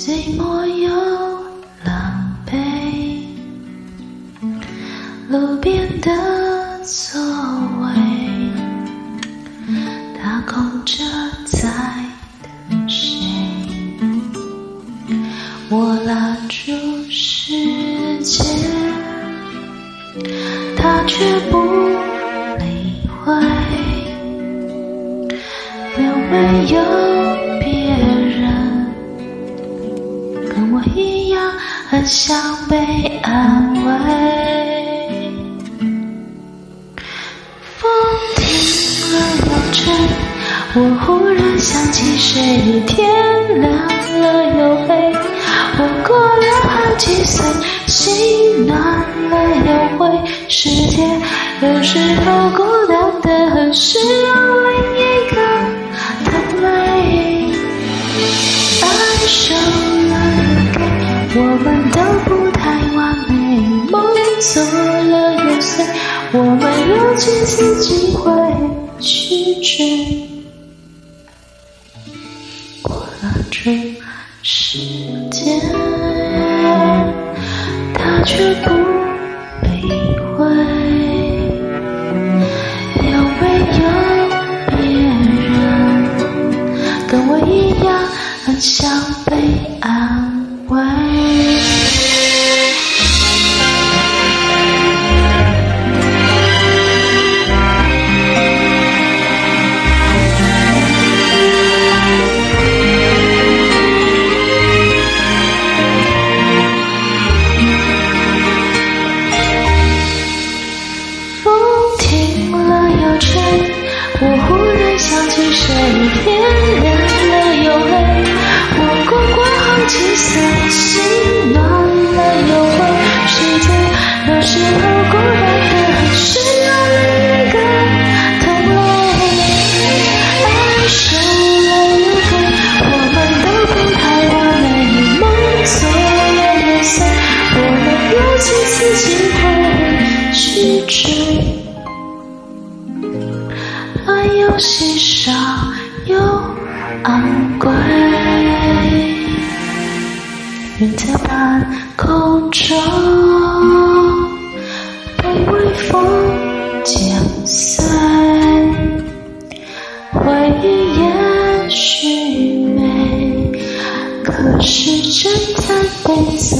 寂寞又狼狈，路边的座位，他空着在等谁？我拉住时间，他却不理会，有没有？想被安慰。风停了又吹，我忽然想起谁；天亮了又黑，我过了好几岁。心暖了又灰，世界有时候孤单的是有另一个的美。爱上。我们都不太完美，梦做了又碎，我们有几次机会去追？过了这时间，他却不。稀少又昂贵，云在半空中被微风剪碎，回忆也许美，可是真的悲催。